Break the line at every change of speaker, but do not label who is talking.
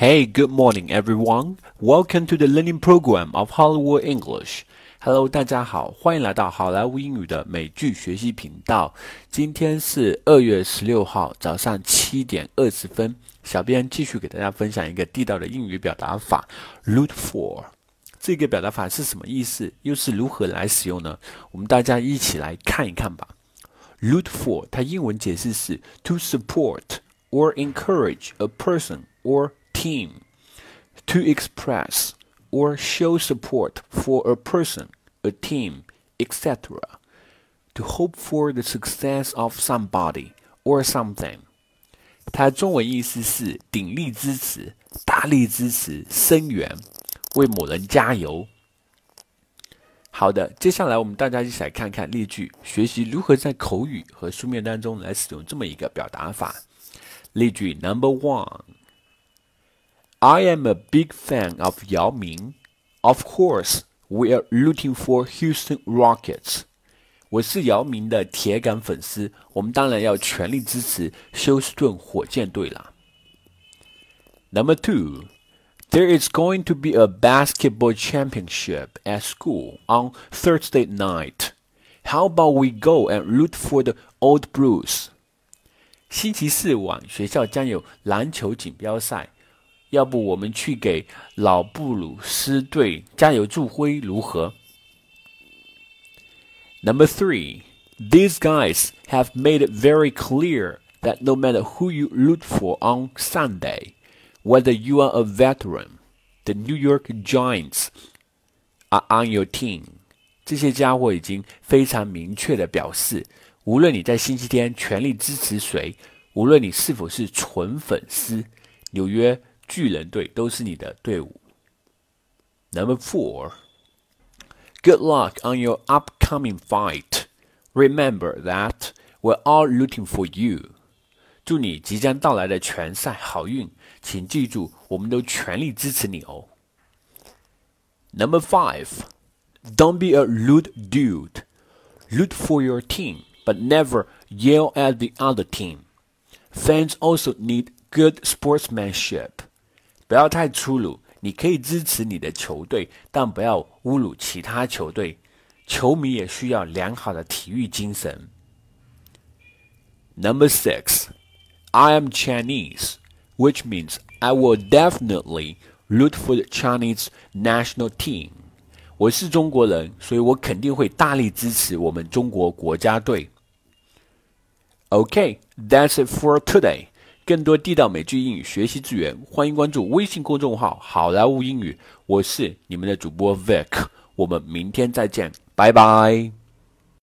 Hey, good morning, everyone. Welcome to the learning program of Hollywood English. Hello，大家好，欢迎来到好莱坞英语的美剧学习频道。今天是二月十六号早上七点二十分，小编继续给大家分享一个地道的英语表达法：root for。这个表达法是什么意思？又是如何来使用呢？我们大家一起来看一看吧。root for，它英文解释是 to support or encourage a person or team, to express or show support for a person, a team, etc. To hope for the success of somebody or something. 它中文意思是鼎力支持、大力支持、声援，为某人加油。好的，接下来我们大家一起来看看例句，学习如何在口语和书面当中来使用这么一个表达法。例句 Number One。 I am a big fan of Yao Ming. Of course, we are rooting for Houston Rockets. 我是姚明的铁杆粉丝，我们当然要全力支持休斯顿火箭队啦。Number two, there is going to be a basketball championship at school on Thursday night. How about we go and root for the Old Blues? 星期四晚，学校将有篮球锦标赛。 要不我们去给老布鲁斯队加油助威如何？Number three, these guys have made it very clear that no matter who you root for on Sunday, whether you are a veteran, the New York Giants are on your team. 这些家伙已经非常明确的表示，无论你在星期天全力支持谁，无论你是否是纯粉丝，纽约。 巨人队都是你的队伍。Number four, good luck on your upcoming fight. Remember that we're all rooting for you. 祝你即将到来的拳赛好运，请记住，我们都全力支持你哦。Number five, don't be a rude dude. Root for your team, but never yell at the other team. Fans also need good sportsmanship. 不要太粗鲁，你可以支持你的球队，但不要侮辱其他球队。球迷也需要良好的体育精神。Number six, I am Chinese, which means I will definitely root for the Chinese national team. 我是中国人，所以我肯定会大力支持我们中国国家队。Okay, that's it for today. 更多地道美剧英语学习资源，欢迎关注微信公众号“好莱坞英语”。我是你们的主播 Vic，我们明天再见，拜拜。